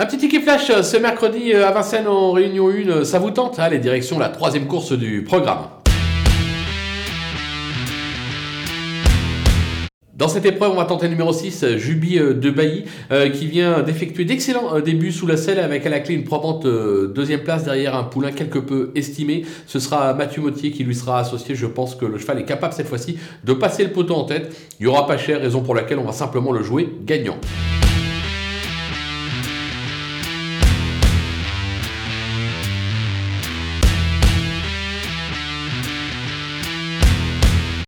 Un petit ticket flash euh, ce mercredi euh, à Vincennes en réunion 1, euh, ça vous tente hein, Allez, direction la troisième course du programme. Dans cette épreuve, on va tenter le numéro 6, Jubi de Bailly, qui vient d'effectuer d'excellents débuts sous la selle avec à la clé une probante deuxième place derrière un poulain quelque peu estimé. Ce sera Mathieu Mottier qui lui sera associé. Je pense que le cheval est capable cette fois-ci de passer le poteau en tête. Il n'y aura pas cher, raison pour laquelle on va simplement le jouer gagnant.